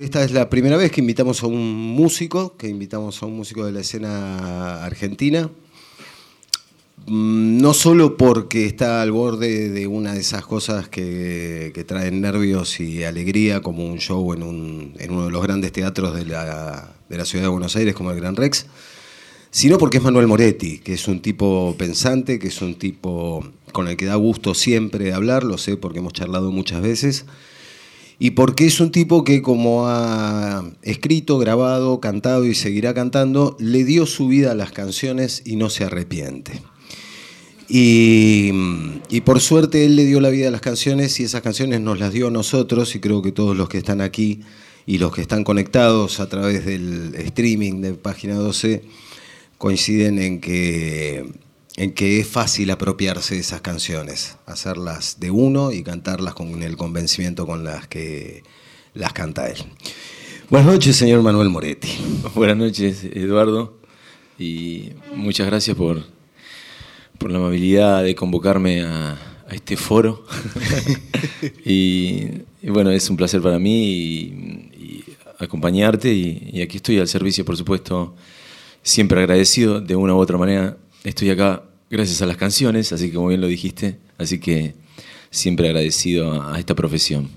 Esta es la primera vez que invitamos a un músico, que invitamos a un músico de la escena argentina. Mm, no solo porque está al borde de una de esas cosas que, traen nervios y alegría, como un show en, uno de los grandes teatros de la, de la ciudad de Buenos Aires, como el Gran Rex, sino porque es Manuel Moretti, que es un tipo pensante, que es un tipo con el que da gusto siempre hablar, lo sé porque hemos charlado muchas veces y porque es un tipo que como ha escrito, grabado, cantado y seguirá cantando, le dio su vida a las canciones y no se arrepiente. Y, por suerte él le dio la vida a las canciones y esas canciones nos las dio a nosotros y creo que todos los que están aquí y los que están conectados a través del streaming de Página 12 coinciden en que en que es fácil apropiarse de esas canciones, hacerlas de uno y cantarlas con el convencimiento con las que las canta él. Buenas noches, señor Manuel Moretti. Buenas noches, Eduardo, y muchas gracias por, por la amabilidad de convocarme a, este foro. y, bueno, es un placer para mí y, acompañarte y, y aquí estoy al servicio, por supuesto, siempre agradecido de una u otra manera. Estoy acá gracias a las canciones, así que como bien lo dijiste, así que siempre agradecido a esta profesión.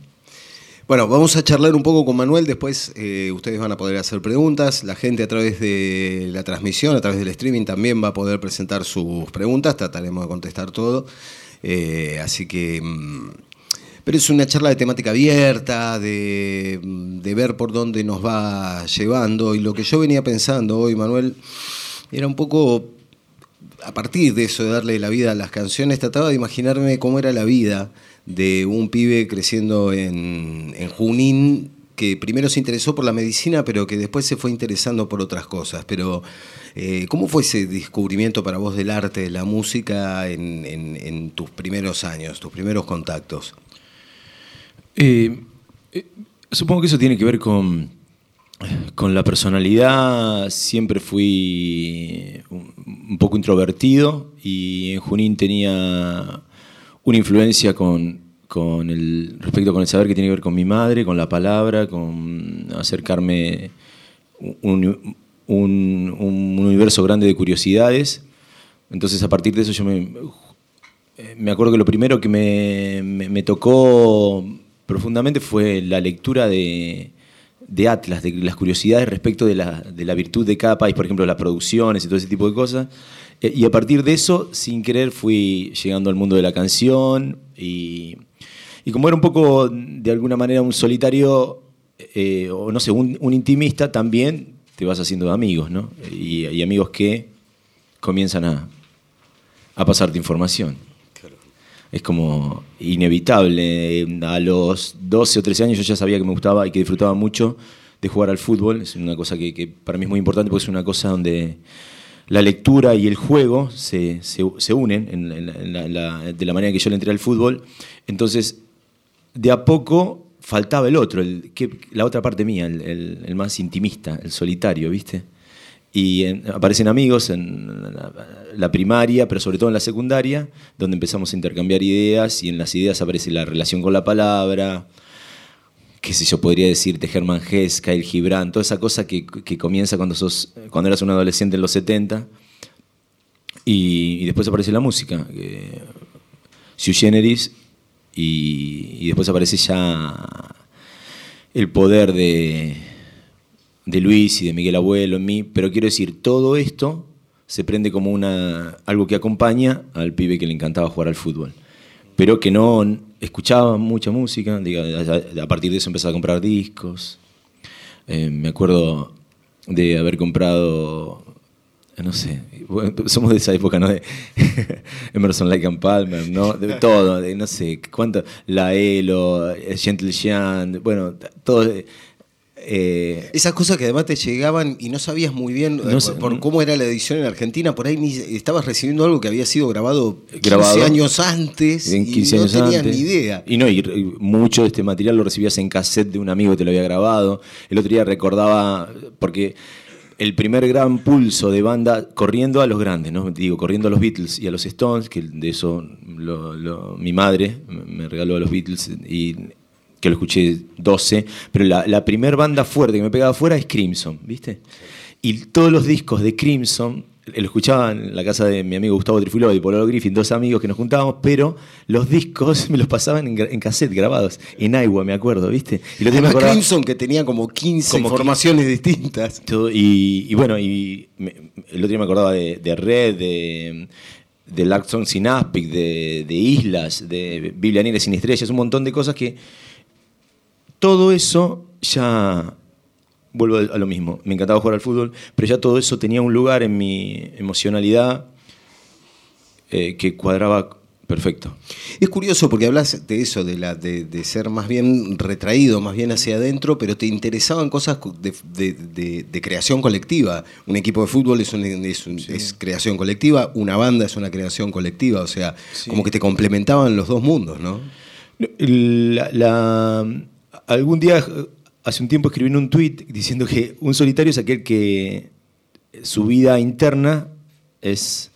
Bueno, vamos a charlar un poco con Manuel, después eh, ustedes van a poder hacer preguntas, la gente a través de la transmisión, a través del streaming también va a poder presentar sus preguntas, trataremos de contestar todo, eh, así que... Mm, pero es una charla de temática abierta, de, de ver por dónde nos va llevando, y lo que yo venía pensando hoy, Manuel, era un poco a partir de eso, de darle la vida a las canciones, trataba de imaginarme cómo era la vida de un pibe creciendo en, Junín, que primero se interesó por la medicina, pero que después se fue interesando por otras cosas. Pero, eh, ¿cómo fue ese descubrimiento para vos del arte, de la música en, tus primeros años, tus primeros contactos? Eh, eh, supongo que eso tiene que ver con con la personalidad siempre fui un poco introvertido y en Junín tenía una influencia con, el respecto con el saber que tiene que ver con mi madre, con la palabra, con acercarme un, un, universo grande de curiosidades. Entonces a partir de eso yo me, me acuerdo que lo primero que me, me tocó profundamente fue la lectura de, de Atlas, de las curiosidades respecto de la, de la, virtud de cada país, por ejemplo, las producciones y todo ese tipo de cosas. Eh, y a partir de eso, sin querer, fui llegando al mundo de la canción y, y como era un poco, de alguna manera, un solitario, eh, o no sé, un, intimista, también te vas haciendo amigos, ¿no? Y, y amigos que comienzan a, a pasarte información es como inevitable. A los 12 o 13 años yo ya sabía que me gustaba y que disfrutaba mucho de jugar al fútbol. Es una cosa que, para mí es muy importante porque es una cosa donde la lectura y el juego se, unen de la manera que yo le entré al fútbol. Entonces, de a poco faltaba el otro, el, que, la otra parte mía, el más intimista, el solitario, ¿viste? Y aparecen amigos en la, primaria, pero sobre todo en la secundaria, donde empezamos a intercambiar ideas y en las ideas aparece la relación con la palabra, qué sé yo, podría decirte Germán Hess, Kyle Gibran, toda esa cosa que, comienza cuando, sos, cuando eras un adolescente en los 70. Y, después aparece la música, eh, Sui Generis, y después aparece ya el poder de de Luis y de Miguel Abuelo en mí, pero quiero decir, todo esto se prende como una, algo que acompaña al pibe que le encantaba jugar al fútbol, pero que no escuchaba mucha música, a partir de eso empezaba a comprar discos. Eh, me acuerdo de haber comprado, no sé, somos de esa época, ¿no? De Emerson Lake and Palmer, ¿no? De todo, de no sé, cuánto, La Elo, Gentle Jean, bueno, todo eh, Esas cosas que además te llegaban y no sabías muy bien eh, por, cómo era la edición en Argentina, por ahí ni, estabas recibiendo algo que había sido grabado 15 años antes y no tenías ni idea. Y no, y, mucho de este material lo recibías en cassette de un amigo que te lo había grabado. El otro día recordaba, porque el primer gran pulso de banda corriendo a los grandes, ¿no? Digo, corriendo a los Beatles y a los Stones, que de eso mi madre me regaló a los Beatles y que lo escuché 12, pero la, la primera banda fuerte que me pegaba afuera es Crimson, ¿viste? Y todos los discos de Crimson lo escuchaba en la casa de mi amigo Gustavo Trifuló y Polo Griffin, dos amigos que nos juntábamos, pero los discos me los pasaban en, cassette grabados, en Iowa, me acuerdo, ¿viste? Y lo Además, Crimson, que tenía como 15 informaciones distintas. y, bueno, y el otro día me acordaba de, Red, de, de Larkson Sin Aspic, de, de, Islas, de Biblia Negra sin estrellas, un montón de cosas que todo eso ya vuelvo a lo mismo, me encantaba jugar al fútbol, pero ya todo eso tenía un lugar en mi emocionalidad eh, que cuadraba perfecto. Es curioso porque hablas de eso, de, la, de, ser más bien retraído, más bien hacia adentro, pero te interesaban cosas de, creación colectiva. Un equipo de fútbol es, es, creación colectiva, una banda es una creación colectiva, o sea, como que te complementaban los dos mundos, ¿no? Algún día hace un tiempo escribí en un tuit diciendo que un solitario es aquel que su vida interna es,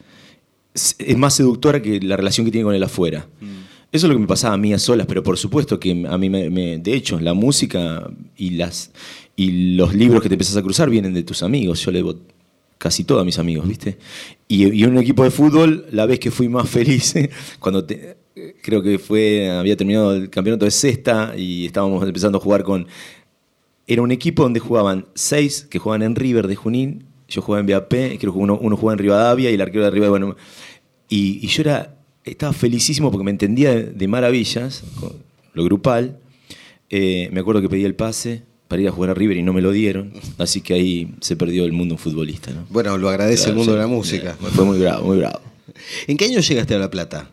es más seductora que la relación que tiene con el afuera. Mm. Eso es lo que me pasaba a mí a solas, pero por supuesto que a mí me, de hecho, la música y, las, y los libros que te empezás a cruzar vienen de tus amigos. Yo levo casi todos a mis amigos, ¿viste? Y, y, en un equipo de fútbol, la vez que fui más feliz, cuando creo que fue, había terminado el campeonato de sexta y estábamos empezando a jugar con era un equipo donde jugaban seis que jugaban en River de Junín, yo jugaba en BAP, creo que uno, jugaba en Rivadavia y el arquero de River, bueno, y, yo era, estaba felicísimo porque me entendía de, maravillas, lo grupal. Eh, me acuerdo que pedí el pase para ir a jugar a River y no me lo dieron, así que ahí se perdió el mundo futbolista. ¿no? Bueno, lo agradece el mundo de la música. Fue muy bravo, muy bravo. ¿En qué año llegaste a La Plata?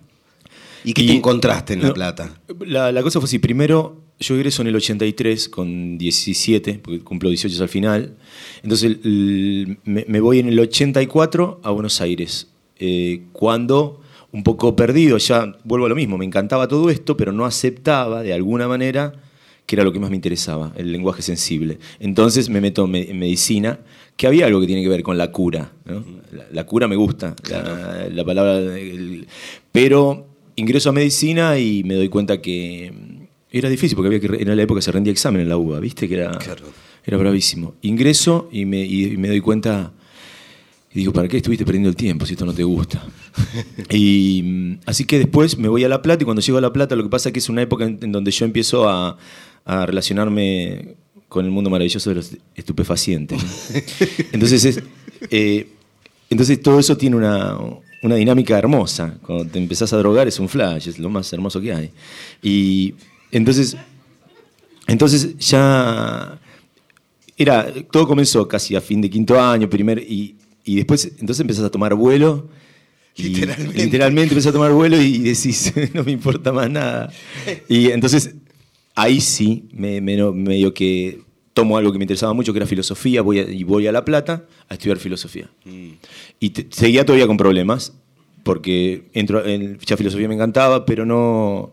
¿Y qué te encontraste en La Plata? La, la cosa fue así, primero yo egreso en el 83 con 17, porque cumplo 18 al final. Entonces me, voy en el 84 a Buenos Aires. Eh, cuando, un poco perdido, ya vuelvo a lo mismo, me encantaba todo esto, pero no aceptaba de alguna manera que era lo que más me interesaba, el lenguaje sensible. Entonces me meto en medicina, que había algo que tiene que ver con la cura. La, cura me gusta, la, palabra... pero ingreso a medicina y me doy cuenta que era difícil porque había que, en la época se rendía examen en la UBA, ¿viste? Que era, era bravísimo. Ingreso y me, me doy cuenta. Y digo, ¿para qué estuviste perdiendo el tiempo si esto no te gusta? y mm, así que después me voy a La Plata y cuando llego a La Plata lo que pasa es que es una época en, donde yo empiezo a, relacionarme con el mundo maravilloso de los estupefacientes. entonces, eh, entonces todo eso tiene una, una dinámica hermosa. Cuando te empezás a drogar es un flash, es lo más hermoso que hay. Y entonces, entonces ya era, todo comenzó casi a fin de quinto año, primer, y, después entonces empezás a tomar vuelo. literalmente. literalmente empezás a tomar vuelo y decís, no me importa más nada. Y entonces ahí sí, me, medio que tomo algo que me interesaba mucho, que era filosofía, voy y voy a La Plata a estudiar filosofía. Mm. Y seguía todavía con problemas, porque entro en, ya filosofía me encantaba, pero no,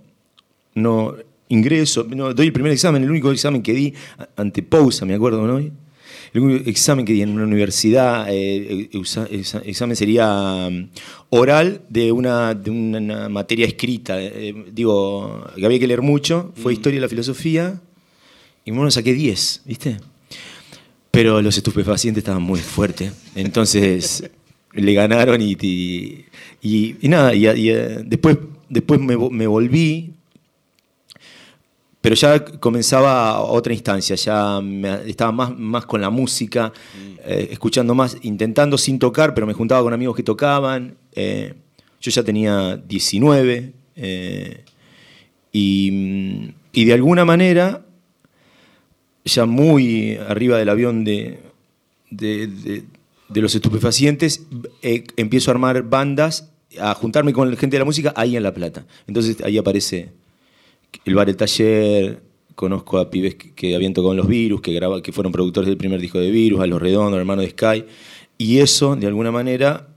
no ingreso, no, doy el primer examen, el único examen que di ante Pousa, me acuerdo, ¿no? El único examen que di en una universidad, eh, eh examen sería mm, oral de una, de una materia escrita. Eh, digo, que había que leer mucho, fue mm. historia de la filosofía, y bueno, saqué 10, ¿viste? Pero los estupefacientes estaban muy fuertes, entonces le ganaron y, y, nada, y, eh, después, después me, me volví pero ya comenzaba otra instancia, ya estaba más, más con la música, mm. eh, escuchando más, intentando sin tocar, pero me juntaba con amigos que tocaban. Eh, yo ya tenía 19 eh, y, de alguna manera, ya muy arriba del avión de, de, los estupefacientes, empiezo a armar bandas, a juntarme con gente de la música ahí en La Plata. Entonces ahí aparece el bar El Taller, conozco a pibes que, habían tocado en Los Virus, que, graba, que fueron productores del primer disco de Virus, a Los Redondos, hermano de Sky, y eso, de alguna manera,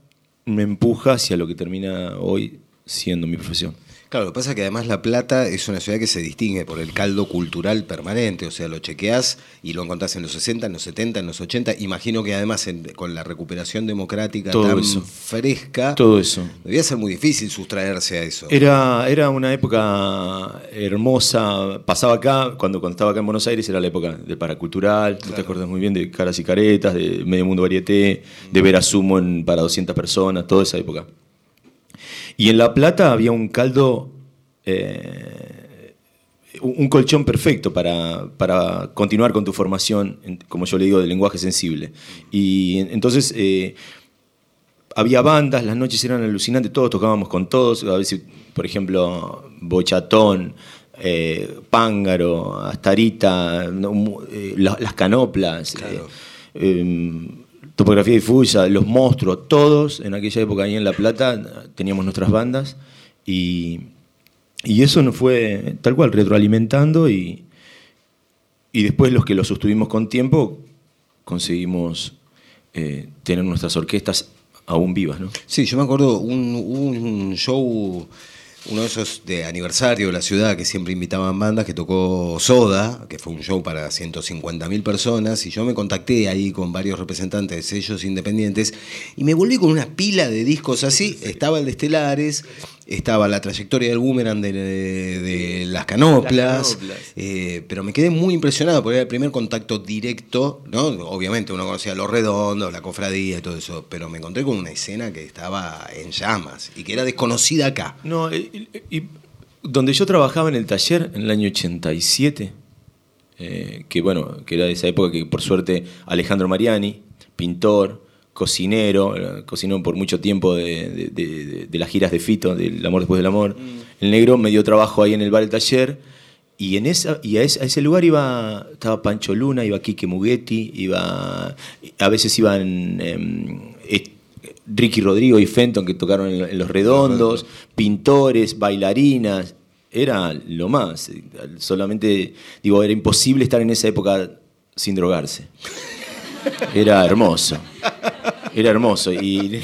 me empuja hacia lo que termina hoy siendo mi profesión. Claro, lo que pasa es que además La Plata es una ciudad que se distingue por el caldo cultural permanente, o sea, lo chequeás y lo encontrás en los 60, en los 70, en los 80. Imagino que además con la recuperación democrática tan fresca, todo eso. debía ser muy difícil sustraerse a eso. Era, era una época hermosa, pasaba acá, cuando, cuando estaba acá en Buenos Aires era la época del paracultural, te acuerdas muy bien de Caras y Caretas, de Medio Mundo Varieté, de ver a Sumo en, para 200 personas, toda esa época. Y en La Plata había un caldo, eh, un colchón perfecto para, continuar con tu formación, como yo le digo, de lenguaje sensible. Y entonces eh, había bandas, las noches eran alucinantes, todos tocábamos con todos, a veces, por ejemplo, Bochatón, eh, Pángaro, Astarita, las, Canoplas. Em, Topografía difusa, Los Monstruos, todos en aquella época ahí en La Plata teníamos nuestras bandas y, y eso nos fue tal cual retroalimentando y, y después los que lo sostuvimos con tiempo conseguimos eh, tener nuestras orquestas aún vivas. ¿no? Sí, yo me acuerdo un, un show uno de esos de aniversario de la ciudad que siempre invitaban bandas, que tocó Soda, que fue un show para 150.000 personas, y yo me contacté ahí con varios representantes de sellos independientes, y me volví con una pila de discos así, estaba el de Estelares, estaba la trayectoria del boomerang de, las canoplas, eh, pero me quedé muy impresionado porque era el primer contacto directo, ¿no? Obviamente uno conocía Los Redondos, la cofradía y todo eso, pero me encontré con una escena que estaba en llamas y que era desconocida acá. No, y, donde yo trabajaba en el taller en el año 87, eh, que bueno, que era de esa época que por suerte Alejandro Mariani, pintor, cocinero, cocinó por mucho tiempo de, las giras de Fito, del Amor después del Amor. Mm. El negro me dio trabajo ahí en el bar del taller. Y, en esa, y a, ese, lugar iba, estaba Pancho Luna, iba Quique Muguetti, iba, a veces iban em, Ricky Rodrigo y Fenton que tocaron en, Los Redondos, pintores, bailarinas, era lo más. Solamente, digo, era imposible estar en esa época sin drogarse. Era hermoso. Era hermoso. Y,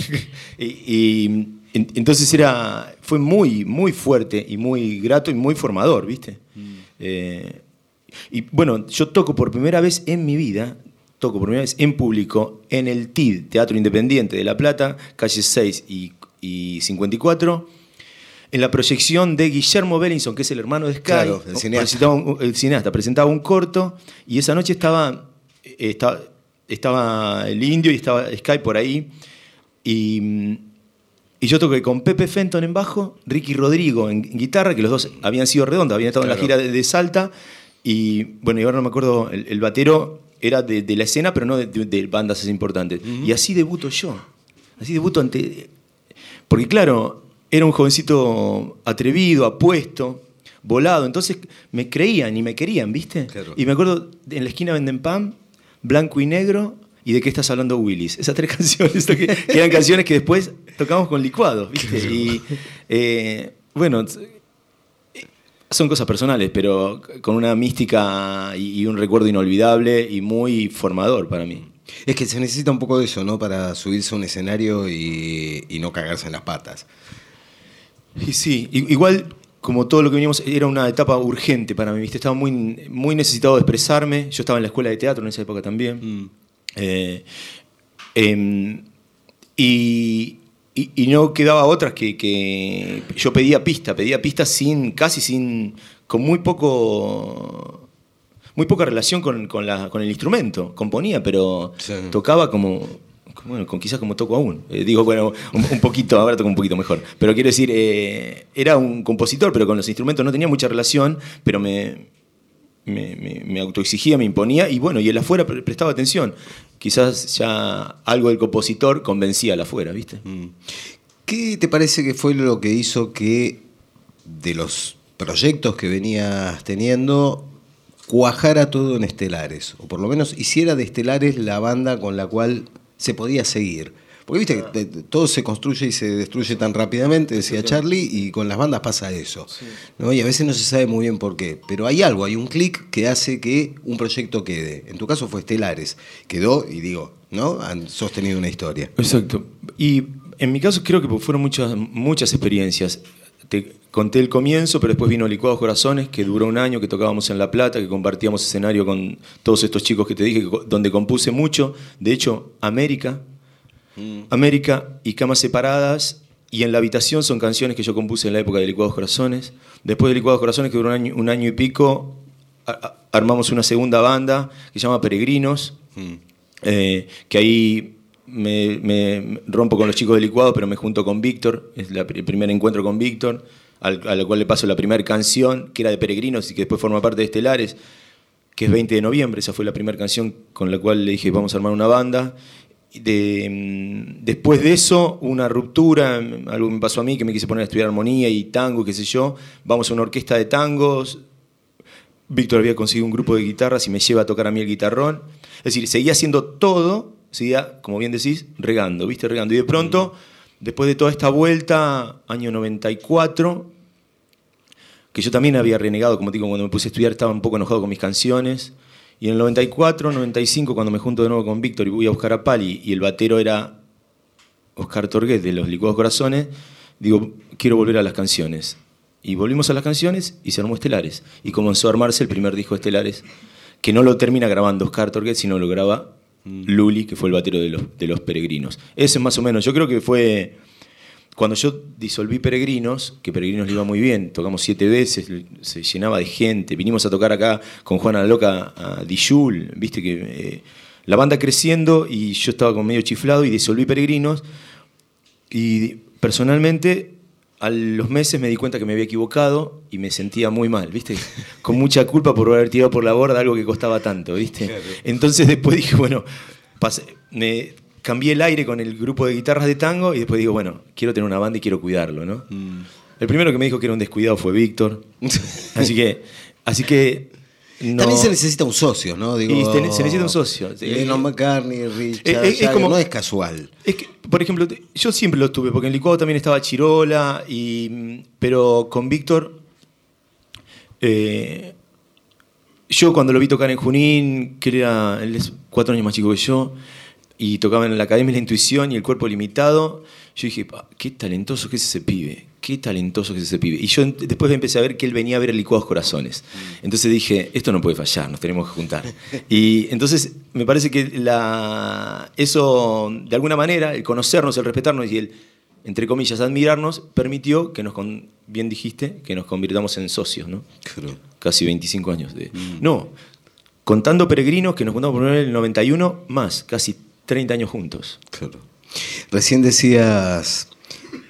entonces era, fue muy, muy fuerte y muy grato y muy formador, ¿viste? Mm. Eh, y bueno, yo toco por primera vez en mi vida, toco por primera vez en público en el TID, Teatro Independiente de La Plata, calle 6 y, 54 en la proyección de Guillermo Bellinson, que es el hermano de Sky, el, cineasta. Presentaba un, corto y esa noche estaba, eh, estaba, estaba el indio y estaba Sky por ahí. Y, yo toqué con Pepe Fenton en bajo, Ricky Rodrigo en guitarra, que los dos habían sido redondos, habían estado en la gira de, Salta. Y bueno, y ahora no me acuerdo, el, batero era de, la escena, pero no de, bandas importantes. Y así debuto yo. Así debuto ante. Porque claro, era un jovencito atrevido, apuesto, volado. Entonces me creían y me querían, ¿viste? Y me acuerdo, en la esquina venden pan Blanco y Negro y de qué estás hablando Willis. Esas tres canciones, que, eran canciones que después tocamos con licuados, ¿viste? Y eh, bueno, son cosas personales, pero con una mística y, un recuerdo inolvidable y muy formador para mí. Es que se necesita un poco de eso, ¿no? Para subirse a un escenario y, y no cagarse en las patas. Y sí, igual como todo lo que veníamos, era una etapa urgente para mí, ¿viste? Estaba muy, muy necesitado de expresarme. Yo estaba en la escuela de teatro en esa época también. Mm. Eh, em, y, no quedaba otras que, que, yo pedía pista, pedía pista sin, casi sin, con muy poco, muy poca relación con, con, la, con el instrumento. Componía, pero tocaba como bueno, con quizás como toco aún. Eh, digo, bueno, un, poquito, ahora toco un poquito mejor. Pero quiero decir, eh, era un compositor, pero con los instrumentos no tenía mucha relación, pero me, me, autoexigía, me imponía, y bueno, y el afuera prestaba atención. Quizás ya algo del compositor convencía al afuera, ¿viste? Mm. ¿Qué te parece que fue lo que hizo que de los proyectos que venías teniendo cuajara todo en Estelares? O por lo menos hiciera de Estelares la banda con la cual se podía seguir. Porque viste que todo se construye y se destruye tan rápidamente, decía Charlie, y con las bandas pasa eso. ¿no? Y a veces no se sabe muy bien por qué. Pero hay algo, hay un clic que hace que un proyecto quede. En tu caso fue Estelares. Quedó, y digo, ¿no? Han sostenido una historia. Exacto. Y en mi caso creo que fueron muchas, muchas experiencias. Conté el comienzo, pero después vino Licuados Corazones, que duró un año, que tocábamos en La Plata, que compartíamos escenario con todos estos chicos que te dije, donde compuse mucho. De hecho, América, mm. América y Camas Separadas y En la Habitación son canciones que yo compuse en la época de Licuados Corazones. Después de Licuados Corazones, que duró un año, y pico, armamos una segunda banda que se llama Peregrinos, mm. eh, que ahí me, rompo con los chicos de Licuado, pero me junto con Víctor, es el primer encuentro con Víctor, al, a cual le paso la primera canción, que era de Peregrinos y que después forma parte de Estelares, que es 20 de noviembre, esa fue la primera canción con la cual le dije vamos a armar una banda. De, mm, después de eso, una ruptura, algo me pasó a mí que me quise poner a estudiar armonía y tango, qué sé yo, vamos a una orquesta de tangos, Víctor había conseguido un grupo de guitarras y me lleva a tocar a mí el guitarrón. Es decir, seguía haciendo todo, seguía, como bien decís, regando, ¿viste? Regando. Y de pronto, después de toda esta vuelta, año 94, que yo también había renegado, como digo, cuando me puse a estudiar estaba un poco enojado con mis canciones. Y en el 94, 95, cuando me junto de nuevo con Víctor y voy a buscar a Pali, y el batero era Oscar Torguet de Los Licuados Corazones, digo, quiero volver a las canciones. Y volvimos a las canciones y se armó Estelares. Y comenzó a armarse el primer disco Estelares, que no lo termina grabando Oscar Torguet, sino lo graba. Luli, que fue el batero de los, Peregrinos. Ese es más o menos, yo creo que fue... Cuando yo disolví Peregrinos, que Peregrinos le iba muy bien, tocamos siete veces, se llenaba de gente, vinimos a tocar acá con Juana Loca a Dijul, viste que eh, la banda creciendo y yo estaba con medio chiflado y disolví Peregrinos. Y personalmente a los meses me di cuenta que me había equivocado y me sentía muy mal, ¿viste? Con mucha culpa por haber tirado por la borda algo que costaba tanto, ¿viste? Entonces después dije, bueno, me cambié el aire con el grupo de guitarras de tango y después digo, bueno, quiero tener una banda y quiero cuidarlo, ¿no? Mm. El primero que me dijo que era un descuidado fue Víctor. así que, así que También se necesita un socio, ¿no? Digo, se necesita un socio. Lennon McCartney, Richard, es, como, no es casual. Es que, por ejemplo, yo siempre lo tuve, porque en Licuado también estaba Chirola, y, pero con Víctor, eh, yo cuando lo vi tocar en Junín, que era, él es cuatro años más chico que yo, y tocaba en la Academia de la Intuición y el Cuerpo Limitado, yo dije, qué talentoso que es ese pibe, qué talentoso que es ese pibe. Y yo después empecé a ver que él venía a ver Licuados Corazones. Mm. Entonces dije, esto no puede fallar, nos tenemos que juntar. Y entonces me parece que la, eso, de alguna manera, el conocernos, el respetarnos y el, entre comillas, admirarnos, permitió que nos, bien dijiste, que nos convirtamos en socios, ¿no? Casi 25 años de... Mm. No, contando peregrinos que nos juntamos por el 91, más, casi 30 años juntos. Claro. Recién decías,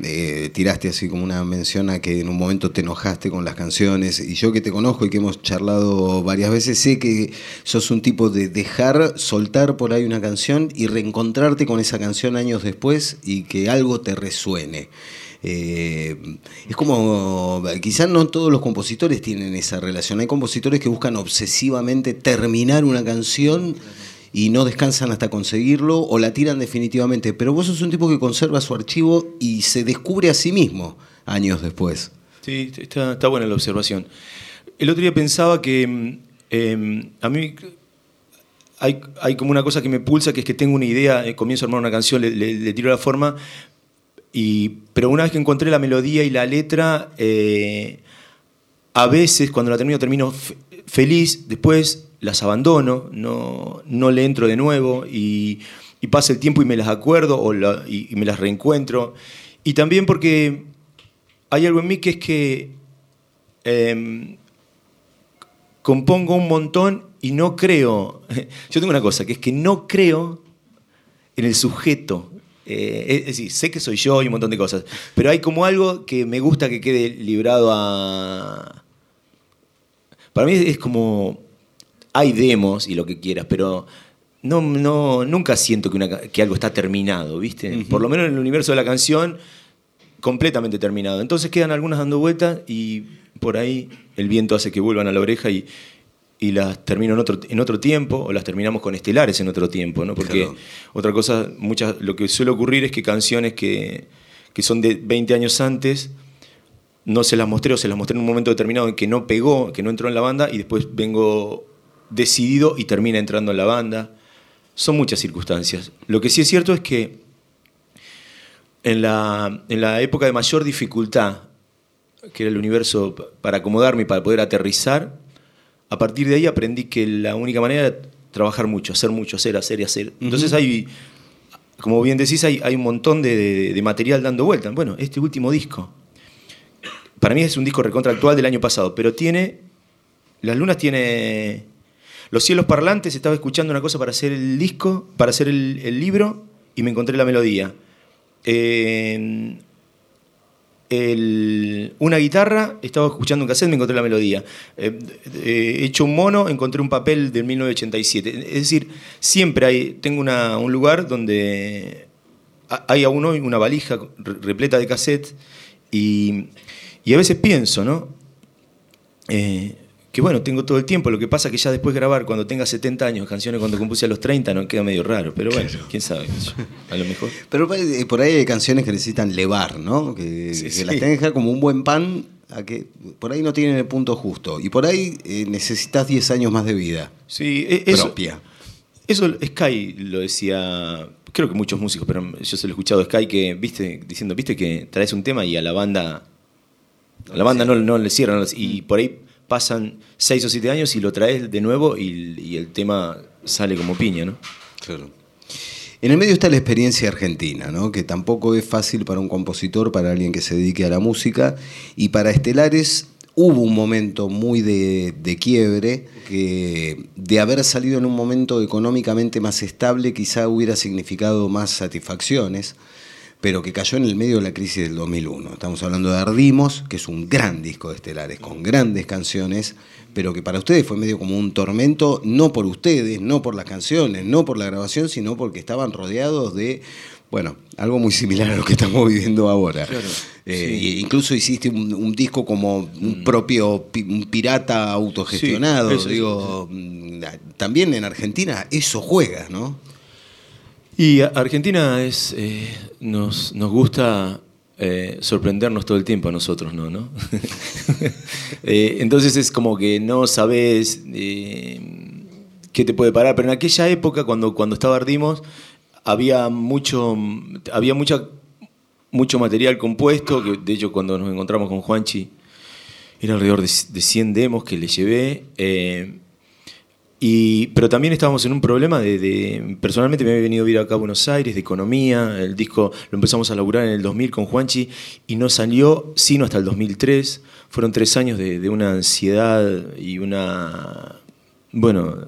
eh, tiraste así como una mención a que en un momento te enojaste con las canciones y yo que te conozco y que hemos charlado varias veces, sé que sos un tipo de dejar soltar por ahí una canción y reencontrarte con esa canción años después y que algo te resuene. Eh, es como, quizás no todos los compositores tienen esa relación. Hay compositores que buscan obsesivamente terminar una canción y no descansan hasta conseguirlo o la tiran definitivamente. Pero vos sos un tipo que conserva su archivo y se descubre a sí mismo años después. Sí, está, buena la observación. El otro día pensaba que mm, em, a mí hay, como una cosa que me pulsa, que es que tengo una idea, eh, comienzo a armar una canción, le, tiro la forma, y, pero una vez que encontré la melodía y la letra, eh, a veces cuando la termino termino feliz, después las abandono, no, no le entro de nuevo y, pasa el tiempo y me las acuerdo o y, me las reencuentro. Y también porque hay algo en mí que es que em, compongo un montón y no creo, yo tengo una cosa, que es que no creo en el sujeto. Eh, es decir, sé que soy yo y un montón de cosas, pero hay como algo que me gusta que quede librado a... Para mí es como hay demos y lo que quieras, pero no, no, nunca siento que, que algo está terminado, ¿viste? Por lo menos en el universo de la canción, completamente terminado. Entonces quedan algunas dando vueltas y por ahí el viento hace que vuelvan a la oreja y, y las termino en otro, en otro tiempo o las terminamos con estelares en otro tiempo, ¿no? Porque otra cosa, muchas, lo que suele ocurrir es que canciones que, que son de 20 años antes no se las mostré o se las mostré en un momento determinado en que no pegó, que no entró en la banda y después vengo decidido y termina entrando en la banda. Son muchas circunstancias. Lo que sí es cierto es que en la, en la época de mayor dificultad que era el universo para acomodarme y para poder aterrizar, a partir de ahí aprendí que la única manera era trabajar mucho, hacer mucho, hacer, hacer y hacer. Entonces hay, como bien decís, hay, hay un montón de, de, material dando vueltas. Bueno, este último disco, para mí es un disco recontractual del año pasado, pero tiene, Las Lunas tiene, Los Cielos Parlantes, estaba escuchando una cosa para hacer el disco, para hacer el, libro, y me encontré la melodía. Eh, el, una guitarra, estaba escuchando un cassette, me encontré la melodía. Eh, eh, hecho un mono, encontré un papel del 1987. Es decir, siempre hay, tengo un lugar donde hay aún hoy una valija repleta de cassette y, y a veces pienso, ¿no? Que bueno, tengo todo el tiempo, lo que pasa es que ya después grabar cuando tenga 70 años canciones cuando compuse a los 30 no queda medio raro, pero bueno, quién sabe, a lo mejor. Pero eh, por ahí hay canciones que necesitan levar, ¿no? Que, las tengan que dejar como un buen pan, a que por ahí no tienen el punto justo. Y por ahí eh, necesitas 10 años más de vida sí, e, eso, propia. Eso Sky lo decía, creo que muchos músicos, pero yo se lo he escuchado a Sky que, viste, diciendo, viste que traes un tema y a la banda, a la banda no, no le cierran, y por ahí pasan seis o siete años y lo traes de nuevo y, el tema sale como piña, ¿no? Claro. En el medio está la experiencia argentina, ¿no? que tampoco es fácil para un compositor, para alguien que se dedique a la música, y para Estelares hubo un momento muy de, de, quiebre, que de haber salido en un momento económicamente más estable quizá hubiera significado más satisfacciones pero que cayó en el medio de la crisis del 2001. Estamos hablando de Ardimos, que es un gran disco de estelares, con grandes canciones, pero que para ustedes fue medio como un tormento, no por ustedes, no por las canciones, no por la grabación, sino porque estaban rodeados de, bueno, algo muy similar a lo que estamos viviendo ahora. Eh, incluso hiciste un, disco como un mm. propio un pirata autogestionado. digo, mm, también en Argentina eso juega, ¿no? Y Argentina es, eh, nos, nos gusta eh, sorprendernos todo el tiempo a nosotros, ¿no? Eh, entonces es como que no sabes qué te puede parar, pero en aquella época, cuando, cuando estaba Ardimos, había mucho, había mucha, mucho material compuesto, que de hecho cuando nos encontramos con Juanchi, era alrededor de, de 100 demos que le llevé. Pero también estábamos en un problema de, Personalmente me había venido a vivir acá a Buenos Aires, de economía. El disco lo empezamos a laburar en el 2000 con Juanchi y no salió sino hasta el 2003. Fueron tres años de, una ansiedad y una. Bueno,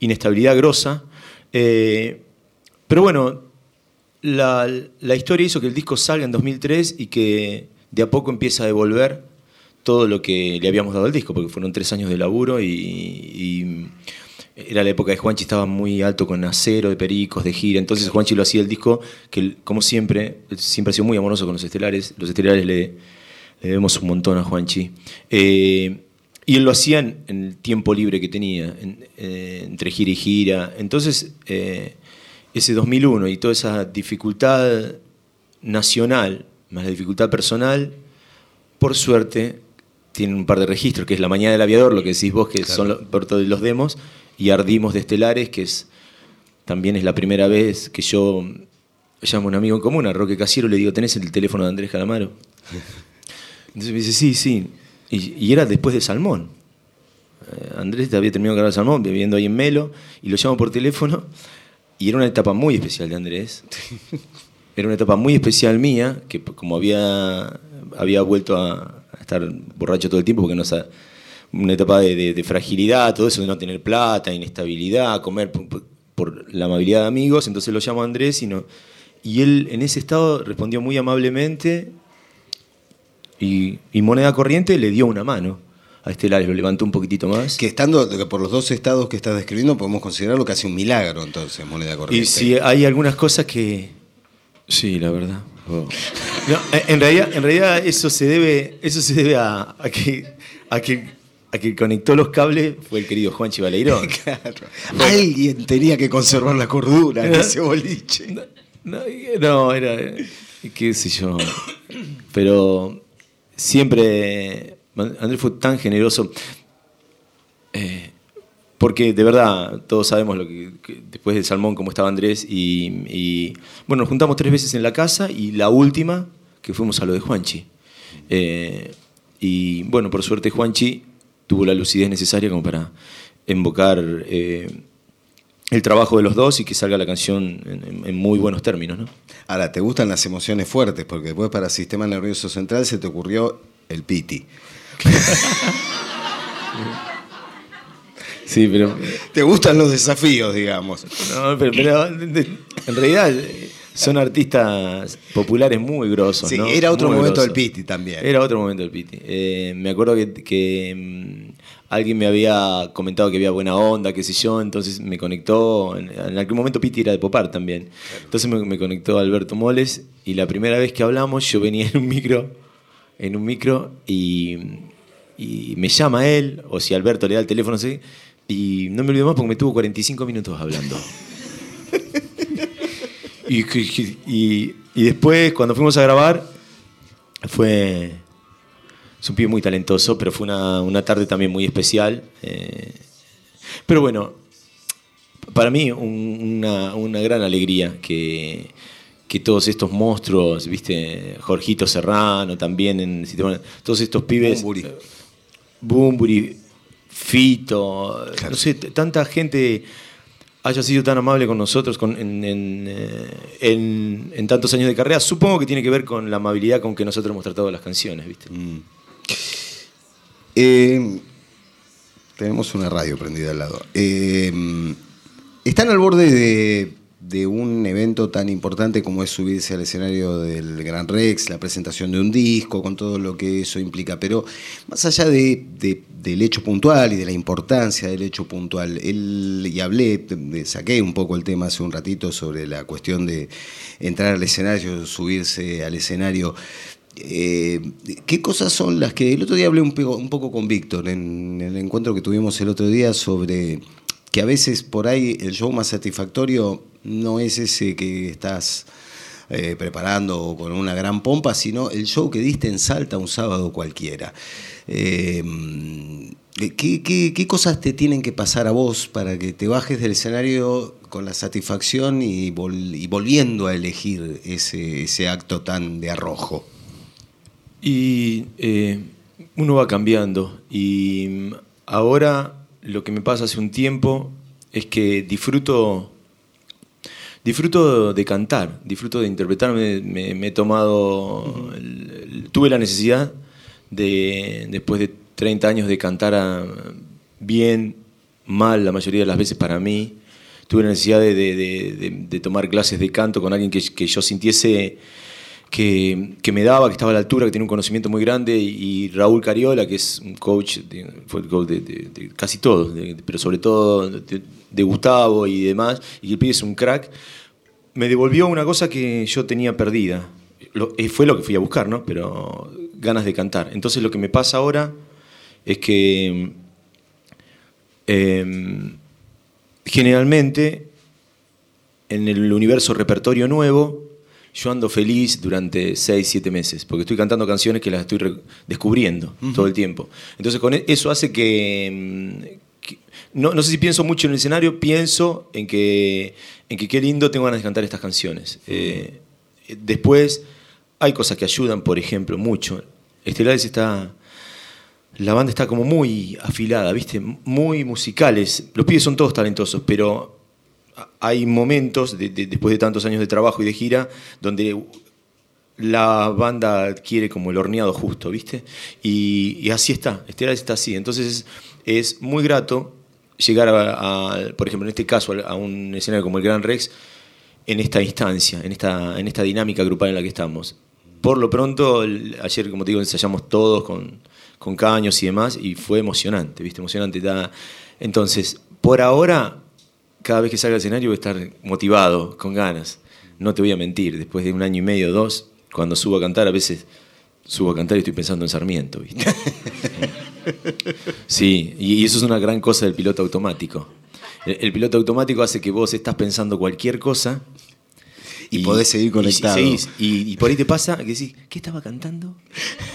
inestabilidad grosa. Eh, pero bueno, la, la historia hizo que el disco salga en 2003 y que de a poco empieza a devolver todo lo que le habíamos dado al disco, porque fueron tres años de laburo y, era la época de Juanchi, estaba muy alto con acero, de pericos, de gira, entonces Juanchi lo hacía el disco, que como siempre, siempre ha sido muy amoroso con los estelares, los estelares le, debemos un montón a Juanchi. Eh, y él lo hacía en, el tiempo libre que tenía, eh, entre gira y gira. Entonces, eh, ese 2001 y toda esa dificultad nacional, más la dificultad personal, por suerte, tiene un par de registros, que es La Mañana del Aviador, lo que decís vos, que son por todos los demos, y Ardimos de Estelares, que es también es la primera vez que yo llamo a un amigo en común, a Roque Casiero, le digo, ¿tenés el teléfono de Andrés Calamaro? Entonces me dice, sí, sí. Y, era después de Salmón. Eh, Andrés había terminado de grabar Salmón, viviendo ahí en Melo, y lo llamo por teléfono, y era una etapa muy especial de Andrés. Era una etapa muy especial mía, que como había, había vuelto a, estar borracho todo el tiempo porque no una etapa de, fragilidad, todo eso de no tener plata, inestabilidad, comer por, la amabilidad de amigos, entonces lo llamo a Andrés y, no, y él en ese estado respondió muy amablemente y, moneda corriente le dio una mano a Estelares, lo levantó un poquitito más. Que estando por los dos estados que estás describiendo, podemos considerarlo casi un milagro entonces, moneda corriente. Y si hay algunas cosas que... Sí, la verdad. No, en, realidad, en realidad eso se debe, eso se debe a, que, a, que, a que conectó los cables fue el querido Juan Chivaleirón. Alguien tenía que conservar la cordura en ese boliche. No, era, qué sé yo. Pero siempre, Andrés fue tan generoso. Eh, porque de verdad, todos sabemos lo que, después del salmón cómo estaba Andrés. Y, bueno, nos juntamos tres veces en la casa y la última que fuimos a lo de Juanchi. Eh, Y bueno, por suerte Juanchi tuvo la lucidez necesaria como para invocar eh, el trabajo de los dos y que salga la canción en, en muy buenos términos. ¿no? Ahora, ¿te gustan las emociones fuertes? Porque después para Sistema Nervioso Central se te ocurrió el piti. Sí, pero. ¿Te gustan los desafíos, digamos? No, pero, pero en realidad son artistas populares muy grosos. Sí, ¿no? era otro Muy momento grosos. del piti también. Era otro momento del Piti. Eh, me acuerdo que, que, mm, alguien me había comentado que había buena onda, qué sé yo, entonces me conectó. En, en aquel momento Piti era de Popar también. Entonces me, me conectó Alberto Moles y la primera vez que hablamos yo venía en un micro, en un micro y, y me llama él, o si Alberto le da el teléfono, no sé, y no me olvido más porque me tuvo 45 minutos hablando. Y, y- y después, cuando fuimos a grabar, fue. Es un pibe muy talentoso, pero fue una, una tarde también muy especial. eh. pero bueno, para mí un- una, una gran alegría que, que todos estos monstruos, viste, Jorgito Serrano también, en, todos estos pibes. Bumburi. Bumburi, Fito, Claro. no sé, tanta gente haya sido tan amable con nosotros con- en, en, eh, en- en tantos años de carrera, supongo que tiene que ver con la amabilidad con que nosotros hemos tratado las canciones, ¿viste? Mm. Eh, tenemos una radio prendida al lado. Eh, están al borde de, de un evento tan importante como es subirse al escenario del Gran Rex, la presentación de un disco, con todo lo que eso implica. Pero más allá de- de- del hecho puntual y de la importancia del hecho puntual, él, y hablé, de- saqué un poco el tema hace un ratito sobre la cuestión de entrar al escenario, subirse al escenario. Eh, ¿Qué cosas son las que el otro día hablé un poco con Víctor en, el encuentro que tuvimos el otro día sobre que a veces por ahí el show más satisfactorio no es ese que estás eh, preparando con una gran pompa, sino el show que diste en Salta un sábado cualquiera. Eh, ¿qué, cosas te tienen que pasar a vos para que te bajes del escenario con la satisfacción y volviendo a elegir ese, ese acto tan de arrojo? Y eh, uno va cambiando. Y mm, ahora lo que me pasa hace un tiempo es que disfruto. Disfruto de cantar, disfruto de interpretar. Me, he tomado. tuve la necesidad de, después de 30 años, de cantar a- bien, mal, la mayoría de las veces para mí. Tuve la necesidad de, tomar clases de canto con alguien que yo sintiese que, me daba, que estaba a la altura, que tiene un conocimiento muy grande, y, Raúl Cariola, que es un coach, de- fue el coach de, de- de casi todos, pero sobre todo de, de Gustavo y demás, y el pibe es un crack, me devolvió una cosa que yo tenía perdida. Lo- eh, fue lo que fui a buscar, ¿no? Pero ganas de cantar. Entonces lo que me pasa ahora es que em, generalmente en el universo repertorio nuevo, yo ando feliz durante 6, 7 meses, porque estoy cantando canciones que las estoy descubriendo todo el tiempo. Entonces con e- eso hace que, mm, que- no, no sé si pienso mucho en el escenario, pienso en que, en que qué lindo tengo ganas de cantar estas canciones. Eh, después hay cosas que ayudan, por ejemplo, mucho. Estelares está... La banda está como muy afilada, ¿viste? Muy musicales. Los pibes son todos talentosos, pero hay momentos, de- de- después de tantos años de trabajo y de gira, donde la banda adquiere como el horneado justo, ¿viste? Y, y así está, Estelares está así. Entonces es, es muy grato llegar a, a, por ejemplo, en este caso, a un escenario como el Gran Rex, en esta instancia, en esta, en esta dinámica grupal en la que estamos. Por lo pronto, el- ayer, como te digo, ensayamos todos con, con caños y demás, y fue emocionante, ¿viste? Emocionante. da- Entonces, por ahora, cada vez que salga al escenario voy a estar motivado, con ganas. No te voy a mentir, después de un año y medio, dos, cuando subo a cantar, a veces subo a cantar y estoy pensando en Sarmiento, ¿viste? Sí, y eso es una gran cosa del piloto automático. El, el piloto automático hace que vos estás pensando cualquier cosa Y, podés seguir conectado. Y, y, por ahí te pasa que decís, ¿qué estaba cantando?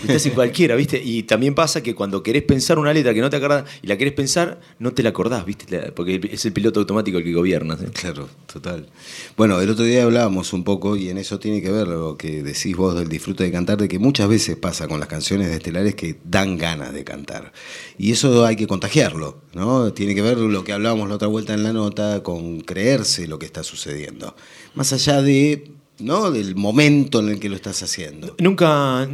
Estás en cualquiera, ¿viste? Y también pasa que cuando querés pensar una letra que no te acordás y la querés pensar, no te la acordás, ¿viste? Porque es el piloto automático el que gobierna. Claro, total. Bueno, el otro día hablábamos un poco y en eso tiene que ver lo que decís vos del disfrute de cantar, de que muchas veces pasa con las canciones de Estelares que dan ganas de cantar. Y eso hay que contagiarlo, ¿no? Tiene que ver lo que hablábamos la otra vuelta en la nota con creerse lo que está sucediendo más allá de, ¿no? del momento en el que lo estás haciendo. Nunca...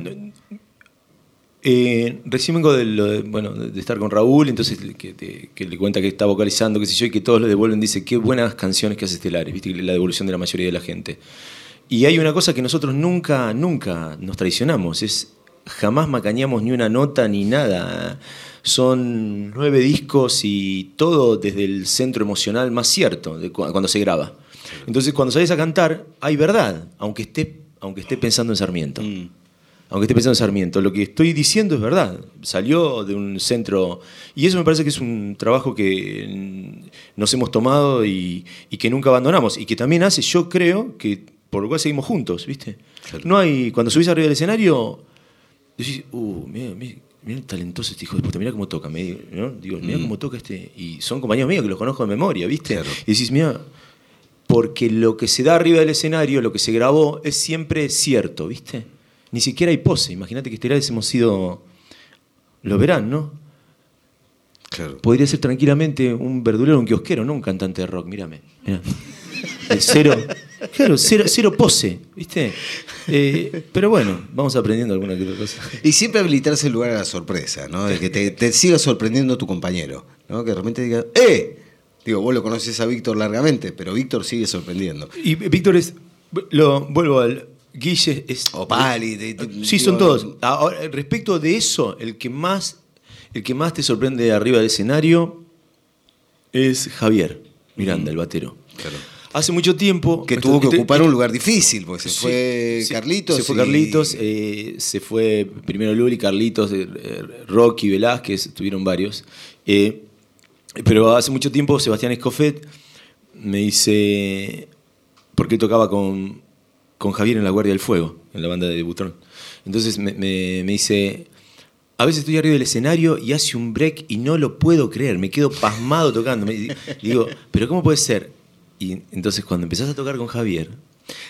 Eh, recién vengo de, bueno, de estar con Raúl, entonces que, le cuenta que está vocalizando, qué sé yo, y que todos le devuelven, dice, qué buenas canciones que hace Estelares, ¿viste? la devolución de la mayoría de la gente. Y hay una cosa que nosotros nunca, nunca nos traicionamos, es jamás macañamos ni una nota ni nada. Son nueve discos y todo desde el centro emocional más cierto, de cuando se graba. Entonces, cuando sales a cantar, hay verdad, aunque esté, aunque esté pensando en Sarmiento. Mm. Aunque esté pensando en Sarmiento. Lo que estoy diciendo es verdad. Salió de un centro. Y eso me parece que es un trabajo que nos hemos tomado y, que nunca abandonamos. Y que también hace, yo creo, que por lo cual seguimos juntos, ¿viste? No hay. Cuando subís arriba del escenario, decís, uh, mira, mira, talentoso este hijo de puta, mira cómo toca. ¿no? Digo, mira mm. cómo toca este. Y son compañeros míos que los conozco de memoria, ¿viste? Y decís, mira porque lo que se da arriba del escenario, lo que se grabó, es siempre cierto, ¿viste? Ni siquiera hay pose. Imagínate que estelares hemos sido. Lo verán, ¿no? Claro. Podría ser tranquilamente un verdulero, un kiosquero, no un cantante de rock, mírame. Cero, claro, cero, pose, ¿viste? Eh, pero bueno, vamos aprendiendo alguna que otra cosa. Y siempre habilitarse el lugar a la sorpresa, ¿no? De que te, te siga sorprendiendo tu compañero, ¿no? Que de repente diga, ¡eh! Digo, vos lo conoces a Víctor largamente, pero Víctor sigue sorprendiendo. Y Víctor es, lo vuelvo al, Guille es... O Pali. sí, son todos. Ahora, respecto de eso, el que más, el que más te sorprende arriba del escenario es Javier Miranda, el batero. Hace mucho tiempo... Que tuvo que ocupar un lugar difícil, porque se fue Carlitos. Se fue Carlitos, eh, se fue primero Luli, Carlitos, eh, Rocky, Velázquez, tuvieron varios. Eh, pero hace mucho tiempo Sebastián Escofet me dice, ¿por qué tocaba con, con Javier en la Guardia del Fuego, en la banda de Butrón? Entonces me, dice, a veces estoy arriba del escenario y hace un break y no lo puedo creer, me quedo pasmado tocando. Me digo, ¿pero cómo puede ser? Y entonces cuando empezás a tocar con Javier,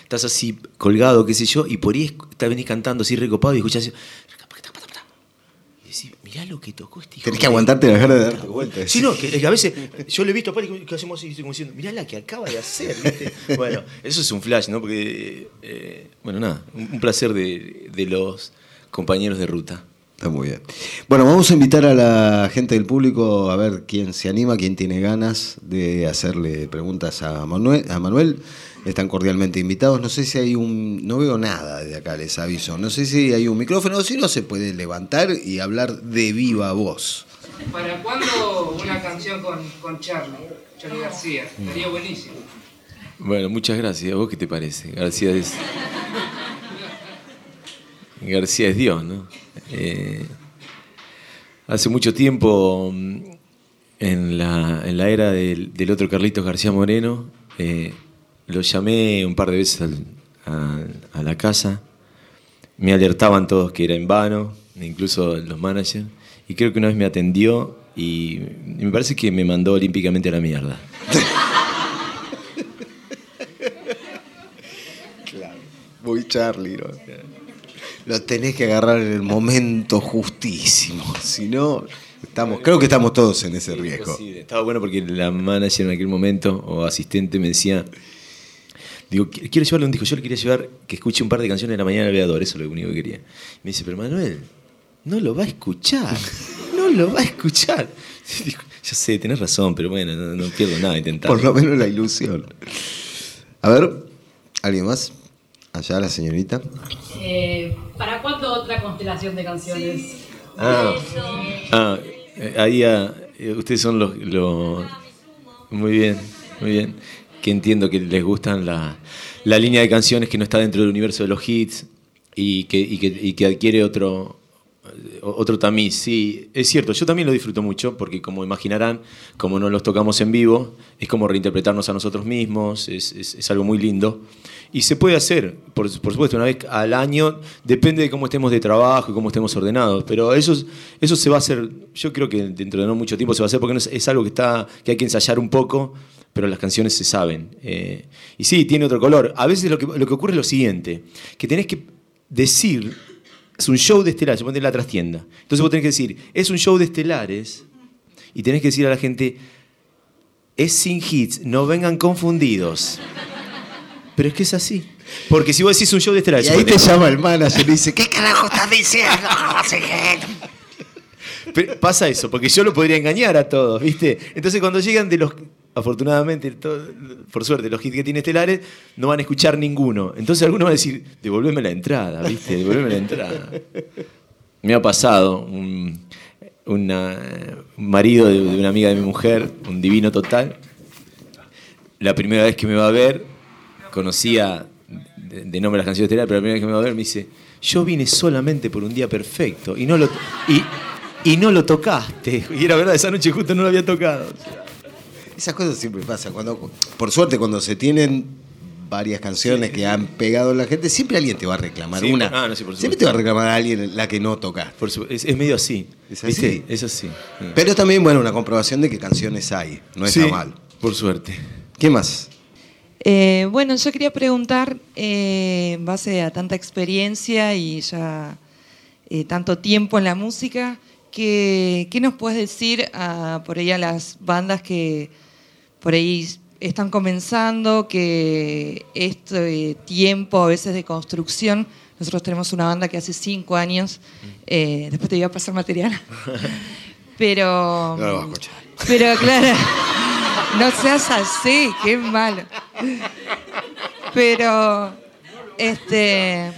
estás así colgado, qué sé yo, y por ahí venís cantando así recopado y escuchás mirá lo que tocó este hijo. Tenés que aguantarte la cara de darte vuelta. Sí, no, que, a veces yo le he visto a Pari que hacemos así, como diciendo, mirá la que acaba de hacer. Bueno, eso es un flash, ¿no? Porque, eh, bueno, nada, un placer de, de los compañeros de ruta. Está muy bien. Bueno, vamos a invitar a la gente del público a ver quién se anima, quién tiene ganas de hacerle preguntas a Manuel. A Manuel. Están cordialmente invitados. No sé si hay un. No veo nada de acá, les aviso. No sé si hay un micrófono o si no se puede levantar y hablar de viva voz. ¿Para cuándo una canción con, con Charlie? Charlie García. Sería buenísimo. Bueno, muchas gracias. ¿Vos qué te parece? García es. García es Dios, ¿no? Eh, hace mucho tiempo, en la, en la era del, otro Carlitos García Moreno, eh, lo llamé un par de veces a, la casa. Me alertaban todos que era en vano, incluso los managers. Y creo que una vez me atendió y, me parece que me mandó olímpicamente a la mierda. claro. Muy Charlie. Lo tenés que agarrar en el momento justísimo. Si no, estamos, creo que estamos todos en ese riesgo. Estaba bueno porque la manager en aquel momento o asistente me decía Digo, quiero llevarle un disco. Yo le quería llevar que escuche un par de canciones de la mañana al veador. Eso es lo único que quería. Me dice, pero Manuel, no lo va a escuchar. No lo va a escuchar. Yo sé, tenés razón, pero bueno, no, pierdo nada intentando. Por lo menos la ilusión. A ver, ¿alguien más? Allá la señorita. Eh, ¿Para cuándo otra constelación de canciones? Ah, ah eh, ahí ah, ustedes son los, los... Muy bien, muy bien que entiendo que les gustan la, la, línea de canciones que no está dentro del universo de los hits y que, y que, y que adquiere otro, otro tamiz, sí, es cierto, yo también lo disfruto mucho porque como imaginarán, como no los tocamos en vivo, es como reinterpretarnos a nosotros mismos, es, es- es algo muy lindo. Y se puede hacer, por, supuesto, una vez al año, depende de cómo estemos de trabajo y cómo estemos ordenados, pero eso, es- eso se va a hacer, yo creo que dentro de no mucho tiempo se va a hacer porque es, algo que, está, que hay que ensayar un poco, pero las canciones se saben. Eh, y sí, tiene otro color. A veces lo que, lo que ocurre es lo siguiente, que tenés que decir es un show de estelares, ponete en la trastienda. Entonces vos tenés que decir, es un show de estelares, y tenés que decir a la gente, es sin hits, no vengan confundidos. Pero es que es así. Porque si vos decís un show de estelares, Y ahí te llama el manager y dice, ¿qué carajo estás diciendo? pero pasa eso, porque yo lo podría engañar a todos, ¿viste? Entonces cuando llegan de los, afortunadamente, por suerte, los hits que tiene estelares, no van a escuchar ninguno. Entonces algunos van a decir, devolveme la entrada, ¿viste? Devolveme la entrada. Me ha pasado un, una- un marido de, de una amiga de mi mujer, un divino total. La primera vez que me va a ver, conocía de, de nombre las canciones estelares, pero la primera vez que me va a ver me dice, yo vine solamente por un día perfecto y no lo, y, y no lo tocaste. Y era verdad, esa noche justo no lo había tocado. Esas cosas siempre pasan. Cuando, por suerte, cuando se tienen varias canciones que han pegado a la gente, siempre alguien te va a reclamar Sí, una. ah, no, sí, por siempre te va a reclamar a alguien la que no. Por su- es, es medio así. ¿Es ¿viste? así? Es así. Pero también, bueno, una comprobación de que canciones hay. No está mal. Por suerte. ¿Qué más? Eh, bueno, yo quería preguntar, eh, en base a tanta experiencia y ya eh, tanto tiempo en la música, ¿qué, qué nos puedes decir a, por ahí a las bandas que por ahí están comenzando, que este tiempo a veces de construcción, nosotros tenemos una banda que hace cinco años, eh, después te voy a pasar material, pero... No lo vas a escuchar. Pero claro, no seas así, qué malo. Pero, este,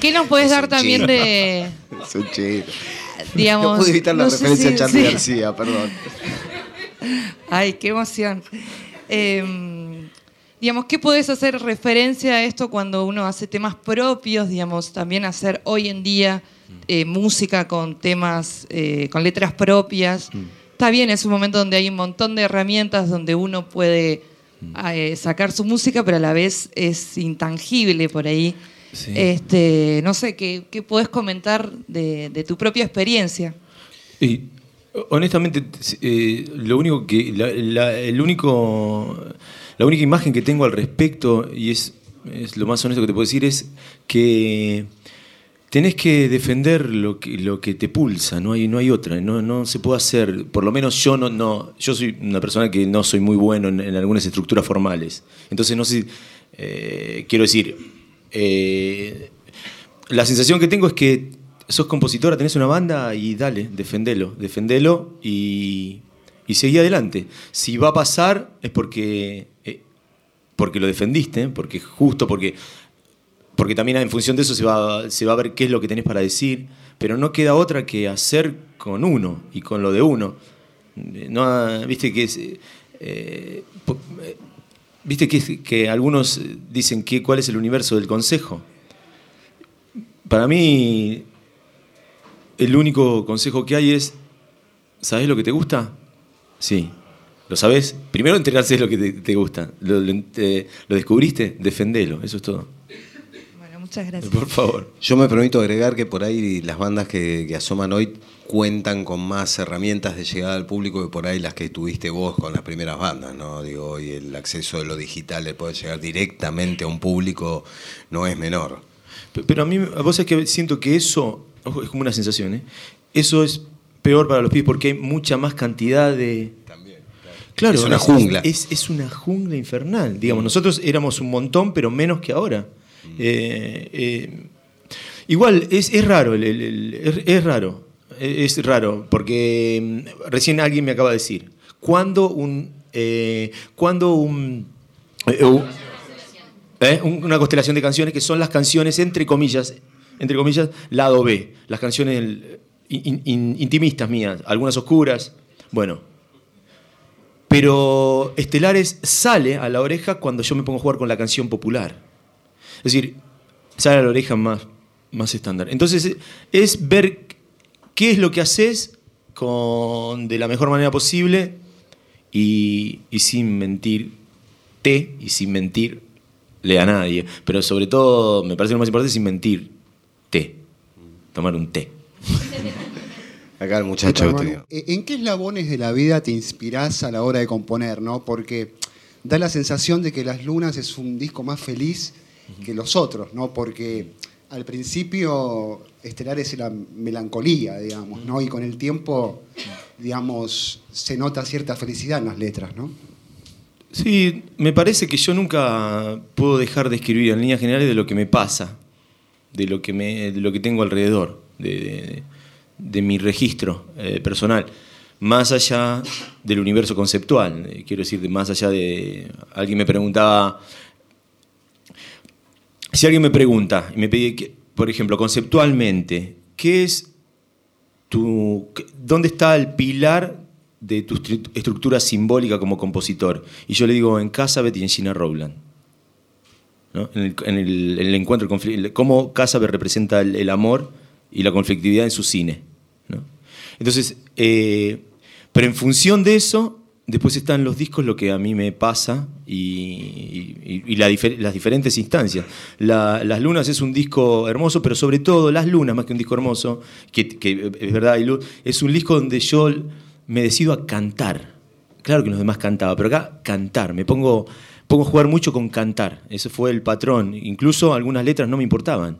¿qué nos puedes Es dar también chino. de, Es un chido. digamos... no pude evitar la no referencia si- a Charlie sí. García, perdón. Ay, qué emoción. Em, digamos, ¿qué podés hacer referencia a esto cuando uno hace temas propios? Digamos, también hacer hoy en día eh, música con temas, eh, con letras propias. Está bien, es un momento donde hay un montón de herramientas donde uno puede eh, sacar su música, pero a la vez es intangible por ahí. Sí. Este, no sé, ¿qué, qué podés comentar de, de tu propia experiencia? Y honestamente, eh, lo único que. La, la- el único. La única imagen que tengo al respecto, y es, es lo más honesto que te puedo decir, es que tenés que defender lo que, lo que te pulsa, no hay, no hay otra, no, no se puede hacer, por lo menos yo no, no, yo soy una persona que no soy muy bueno en, algunas estructuras formales. Entonces no sé, eh, quiero decir, eh, la sensación que tengo es que sos compositora, tenés una banda y dale, defendelo, defendelo y, y seguí adelante. Si va a pasar es porque, eh, porque lo defendiste, porque justo, porque, porque también en función de eso se va, a ver qué es lo que tenés para decir, pero no queda otra que hacer con uno y con lo de uno. Eh, No, viste que es, eh, eh, viste que, algunos dicen que cuál es el universo del consejo. Para mí, el único consejo que hay es, ¿sabes lo que te gusta? Sí. ¿Lo sabes? Primero enterarse de lo que te, gusta. ¿Lo, te- lo descubriste? Defendelo. Eso es todo. Muchas gracias. Por favor. Yo me permito agregar que por ahí las bandas que, que asoman hoy cuentan con más herramientas de llegada al público que por ahí las que tuviste vos con las primeras bandas, ¿no? Digo, hoy el acceso de lo digital de poder llegar directamente a un público no es menor. Pe- Pero a mí, vos es que siento que eso, ojo, es como una sensación, ¿eh? Eso es peor para los pibes porque hay mucha más cantidad de... Claro, Es una jungla. Es, es una jungla infernal. Digamos, nosotros éramos un montón, pero menos que ahora. Eh, eh, igual, es, es raro, es, raro. Es raro, porque mm, recién alguien me acaba de decir, ¿cuándo un... eh, ¿Cuándo un... un-. Un- una constelación de canciones que son las canciones, entre comillas, entre comillas, lado B, las canciones intimistas mías, algunas oscuras, bueno. Pero Estelares sale a la oreja cuando yo me pongo a jugar con la canción popular. Es decir, sale a la oreja más, más estándar. Entonces, es ver qué es lo que haces con, de la mejor manera posible y, y sin mentirte y sin mentirle a nadie. Pero sobre todo, me parece lo más importante, sin mentirte. Tomar un té. Acá el muchacho. ¿En qué eslabones de la vida te inspirás a la hora de componer? ¿no? Porque da la sensación de que Las Lunas es un disco más feliz que los otros, ¿no? Porque al principio Estelares era melancolía, digamos, ¿no? Y con el tiempo, digamos, se nota cierta felicidad en las letras, ¿no? Sí, me parece que yo nunca puedo dejar de escribir en líneas generales de lo que me pasa, de lo que, me, de lo que tengo alrededor, de, de- de mi registro eh, personal, más allá del universo conceptual. eh, quiero decir, de más allá de... Alguien me preguntaba... Si alguien me pregunta y me pide, por ejemplo, conceptualmente, ¿qué es tu, ¿dónde está el pilar de tu estru- estructura simbólica como compositor? Y yo le digo, en Casavet y en Gina Rowland. ¿no? En, el, en el- en encuentro, cómo Casavet representa el, el amor y la conflictividad en su cine. ¿no? Entonces, eh, pero en función de eso, después están los discos, lo que a mí me pasa y, las diferentes instancias. La- las Lunas es un disco hermoso, pero sobre todo Las Lunas, más que un disco hermoso, que, es verdad, es un disco donde yo me decido a cantar. Claro que los demás cantaba, pero acá cantar. Me pongo, pongo a jugar mucho con cantar. Ese fue el patrón. Incluso algunas letras no me importaban.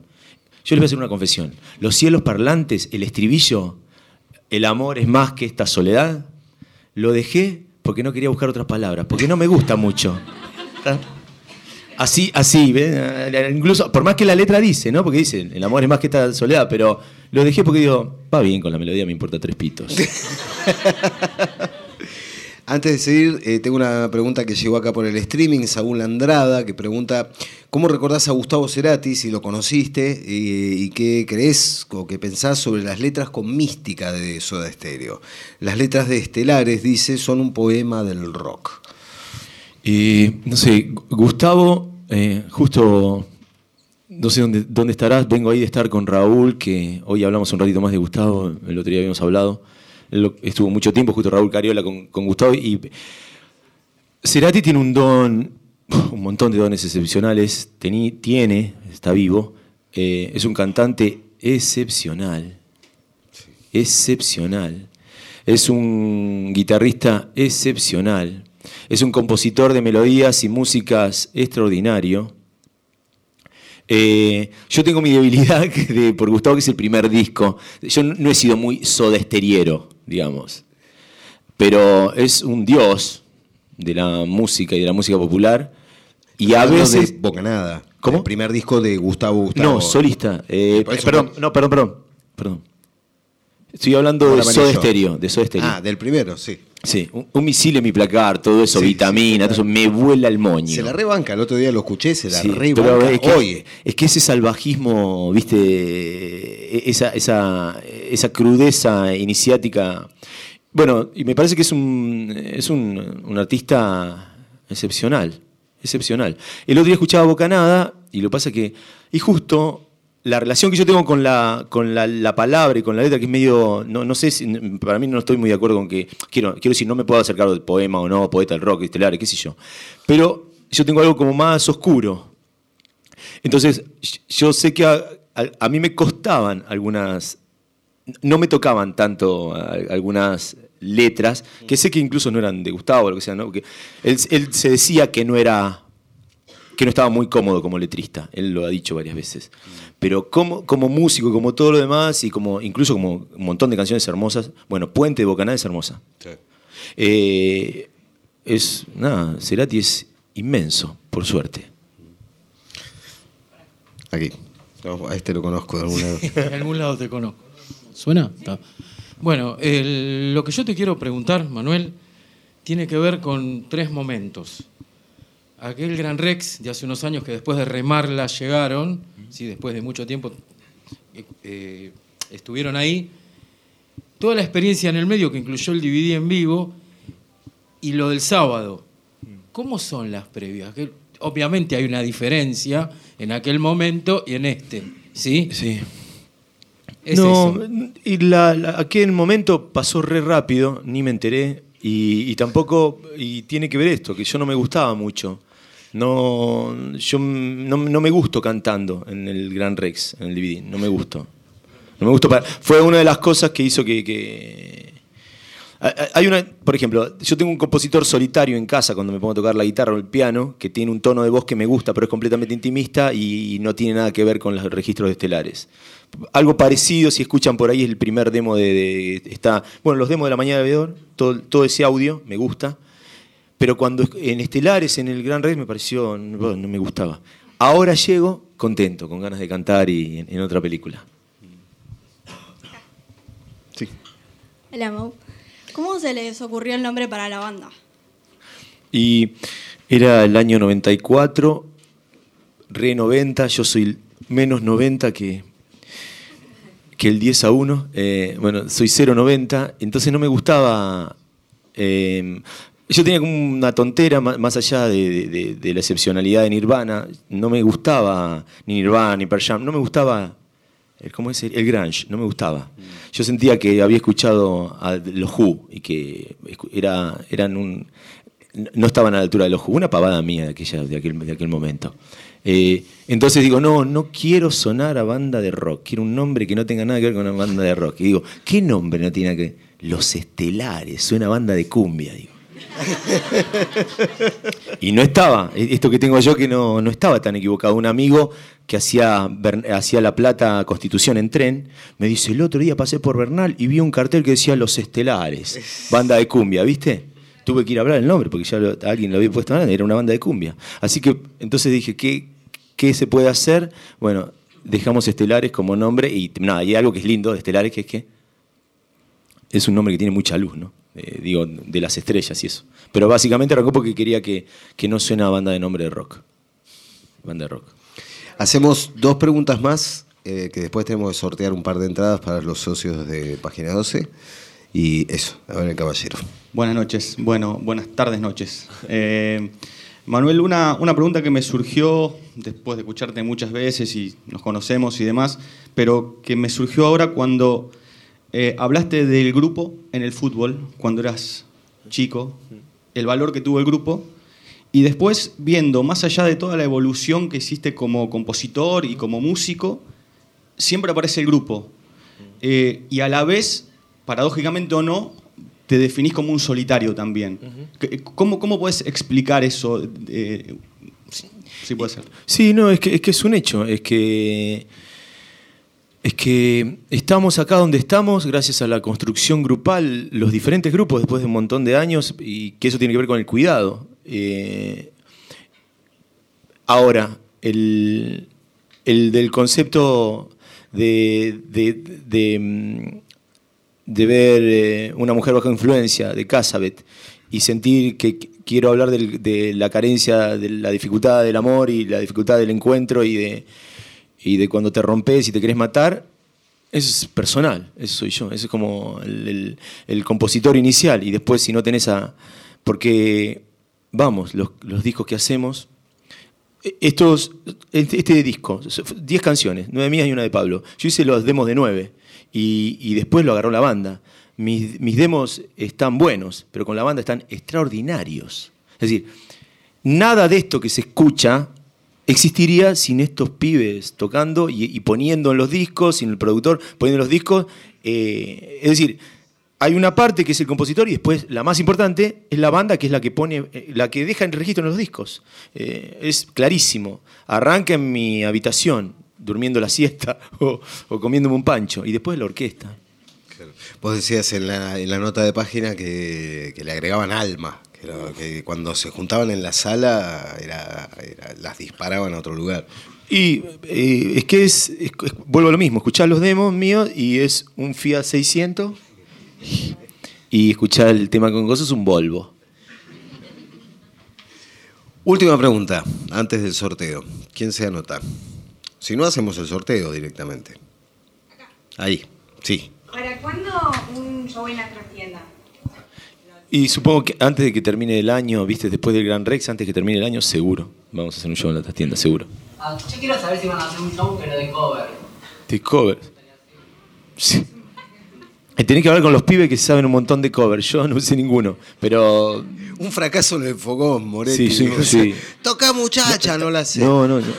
Yo les voy a hacer una confesión. Los cielos parlantes, el estribillo, el amor es más que esta soledad, lo dejé porque no quería buscar otras palabras, porque no me gusta mucho. Así, así, ¿ves? incluso, por más que la letra dice, ¿no? Porque dice, el amor es más que esta soledad, pero lo dejé porque digo, va bien con la melodía, me importa tres pitos. Antes de seguir, eh, tengo una pregunta que llegó acá por el streaming, Saúl Andrada, que pregunta, ¿cómo recordás a Gustavo Cerati, si lo conociste, y, qué crees o qué pensás sobre las letras con mística de Soda Stereo? Las letras de Estelares, dice, son un poema del rock. Y no sé, Gustavo, eh, justo, no sé dónde, dónde estarás, vengo ahí de estar con Raúl, que hoy hablamos un ratito más de Gustavo, el otro día habíamos hablado, Estuvo mucho tiempo, justo Raúl Cariola con, con Gustavo, y Cerati tiene un don, un montón de dones excepcionales, tení- tiene, está vivo, eh, es un cantante excepcional, excepcional. Es un guitarrista excepcional. Es un compositor de melodías y músicas extraordinario. Eh, yo tengo mi debilidad de- por Gustavo, que es el primer disco. Yo no no he sido muy sodesteriero, digamos. Pero es un dios de la música y de la música popular. Y a veces. de Bocanada. ¿Cómo? El primer disco de Gustavo Gustavo. No, solista. Eh, eso perdón, no- no, perdón, perdón, perdón. Estoy hablando de Soda. Stereo, de Soda Stereo. Ah, del primero, sí. Sí, un, un misil en mi placar, todo eso, Sí, vitamina, sí, todo eso, me vuela el moño. Se la rebanca, el otro día lo escuché, se la Sí, rebanca. es que, Oye, es que ese salvajismo, viste, e- esa, esa, esa crudeza iniciática. Bueno, y me parece que es un, es un, un artista excepcional, excepcional. El otro día escuchaba Bocanada y lo pasa que, y justo la relación que yo tengo con la, con la, la palabra y con la letra, que es medio, no, no sé, si, para mí no estoy muy de acuerdo con que, quiero, quiero decir, no me puedo acercar del poema o no, poeta del rock, estelares, qué sé yo. Pero yo tengo algo como más oscuro. Entonces, yo sé que a mí me costaban algunas, no me tocaban tanto algunas letras, que sé que incluso no eran de Gustavo o lo que sea, ¿no? Porque él, él se decía que no era que no estaba muy cómodo como letrista, él lo ha dicho varias veces. Pero como, como músico, como todo lo demás, y como incluso como un montón de canciones hermosas, bueno, Puente de Bocaná es hermosa. Eh, es, nada, Cerati es inmenso, por suerte. aquí. No, a este lo conozco de alguna En algún lado te conozco. ¿Suena? Bueno, lo que yo te quiero preguntar, Manuel, tiene que ver con tres momentos. Aquel Gran Rex de hace unos años que después de remarla llegaron, sí, después de mucho tiempo eh, eh, estuvieron ahí. Toda la experiencia en el medio que incluyó el DVD en vivo y lo del sábado. ¿Cómo son las previas? Obviamente hay una diferencia en aquel momento y en este, ¿sí? Sí. Es no, eso. y la, la- aquel momento pasó re rápido, ni me enteré. Y, y tampoco, y tiene que ver esto, que yo no me gustaba mucho. No, yo no, no me gusto cantando en el Gran Rex, en el DVD, no me gustó. No me gustó para- fue una de las cosas que hizo que, Hay una, por ejemplo, yo tengo un compositor solitario en casa cuando me pongo a tocar la guitarra o el piano, que tiene un tono de voz que me gusta, pero es completamente intimista y no tiene nada que ver con los registros estelares. Algo parecido, si escuchan por ahí, es el primer demo de, de- está, bueno, los demos de la mañana de Bebedor, todo, todo ese audio me gusta, pero cuando en estelares, en el Gran Rex, me pareció, no, no me gustaba. Ahora llego contento, con ganas de cantar y en, en otra película. Sí. Hola, Mau. ¿Cómo se les ocurrió el nombre para la banda? Y era el año 94, re 90, yo soy menos 90 que, que el 10 a 1. eh, bueno, soy 0,90, entonces no me gustaba... eh, yo tenía como una tontera, más allá de la excepcionalidad de Nirvana, no me gustaba ni Nirvana ni Pearl Jam, no me gustaba el, ¿cómo es? El, grunge, no me gustaba. Yo sentía que había escuchado a los Who y que eran un, no estaban a la altura de los Who, una pavada mía de, aquella, de, aquel, de aquel momento. Eh, entonces digo, no, no quiero sonar a banda de rock, quiero un nombre que no tenga nada que ver con una banda de rock. Y digo, ¿qué nombre no tiene que ver? Los Estelares, suena a banda de cumbia, digo. Y no estaba, esto que tengo yo que no, no estaba tan equivocado. Un amigo que hacía, hacía La Plata Constitución en tren, me dice, el otro día pasé por Bernal y vi un cartel que decía Los Estelares, banda de cumbia, ¿viste? Tuve que ir a hablar el nombre porque ya alguien lo había puesto era una banda de cumbia. Así que entonces dije, ¿qué, qué se puede hacer? Bueno, dejamos Estelares como nombre y nada, y algo que es lindo de Estelares, que es que es un nombre que tiene mucha luz, ¿no? Eh, digo, de las estrellas y eso. Pero básicamente arrancó porque quería que, que no suena a banda de nombre de rock. Banda de rock. Hacemos dos preguntas más, eh, que después tenemos que sortear un par de entradas para los socios de Página 12. Y eso, a ver el caballero. Buenas noches, bueno, buenas tardes, noches. Eh, Manuel, una, una pregunta que me surgió después de escucharte muchas veces y nos conocemos y demás, pero que me surgió ahora cuando eh, hablaste del grupo en el fútbol, cuando eras chico, el valor que tuvo el grupo, y después viendo, más allá de toda la evolución que hiciste como compositor y como músico, siempre aparece el grupo. Eh, y a la vez, paradójicamente o no, te definís como un solitario también. ¿Qué- ¿Cómo, ¿Cómo puedes explicar eso? Eh, sí, sí puede ser. Sí, no, es que, es que es un hecho. Es que, que estamos acá donde estamos gracias a la construcción grupal, los diferentes grupos después de un montón de años, y que eso tiene que ver con el cuidado. Eh, ahora, el, el del concepto de, de- de, mm, ver eh, una mujer bajo influencia de Casabet y sentir que qu- quiero hablar del- de la carencia, de la dificultad del amor y la dificultad del encuentro y de, y de cuando te rompes y te querés matar, eso es personal, eso soy yo, eso es como el, compositor inicial y después si no tenés a... Porque, vamos, los, discos que hacemos, eh, estos, este, este disco, 10 canciones, nueve mías y una de Pablo. Yo hice los demos de nueve y, y después lo agarró la banda. Mis, mis demos están buenos, pero con la banda están extraordinarios. Es decir, nada de esto que se escucha existiría sin estos pibes tocando y, poniendo en los discos, sin el productor poniendo en los discos. Eh, es decir, hay una parte que es el compositor y después la más importante es la banda que es la que pone, eh, la que deja en registro en los discos. Eh, es clarísimo. Arranca en mi habitación durmiendo la siesta o, comiéndome un pancho y después la orquesta. Vos decías en la, en la nota de página que le agregaban alma, que, era- que cuando se juntaban en la sala era, era- las disparaban a otro lugar. Y eh, es que es, es- es- vuelvo a lo mismo, escuchar los demos míos y es un Fiat 600 y escuchar el tema con cosas es un Volvo. Última pregunta, antes del sorteo. ¿Quién se anota? Si no, hacemos el sorteo directamente. Ahí, sí. ¿Para cuándo un show en la trastienda? Y supongo que antes de que termine el año, viste, después del Gran Rex, antes de que termine el año, seguro. Vamos a hacer un show en la tienda, seguro. Ah, yo quiero saber si van a hacer un show pero de cover. De covers. Sí. Y tenés que hablar con los pibes que saben un montón de covers. Yo no sé ninguno. Pero. Un fracaso en el fogón, Moretti. Sí, sí, sí. Toca muchacha, no la sé. No, no, no.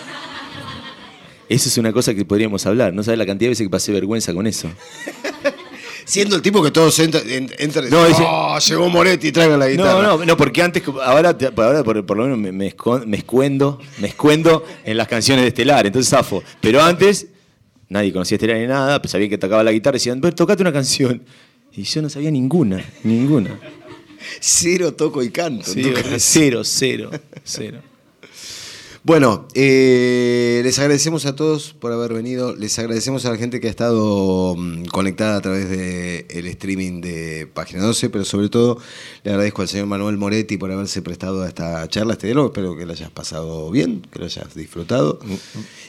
Eso es una cosa que podríamos hablar. No sabes la cantidad de veces que pasé vergüenza con eso. Siendo el tipo que todos entran. en- entran No, dice- "Oh, llegó Moretti, traigan la guitarra. No, no, no, porque antes, ahora, ahora por, por lo menos me, me escon- me escuendo, me escuendo en las canciones de Estelar, entonces zafo. Pero antes, nadie conocía Estelar ni nada, pues sabía que tocaba la guitarra y decían, "Ver, tocate una canción. Y yo no sabía ninguna, ninguna. Cero toco y canto. Cero, cero, cero. Bueno, eh, les agradecemos a todos por haber venido. Les agradecemos a la gente que ha estado mm, conectada a través del streaming de Página 12, pero sobre todo le agradezco al señor Manuel Moretti por haberse prestado a esta charla, este diálogo. Espero que lo hayas pasado bien, que lo hayas disfrutado.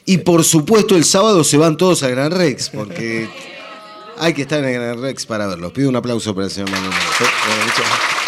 Y por supuesto, el sábado se van todos a Gran Rex, porque hay que estar en Gran Rex para verlos. Pido un aplauso para el señor Manuel Moretti.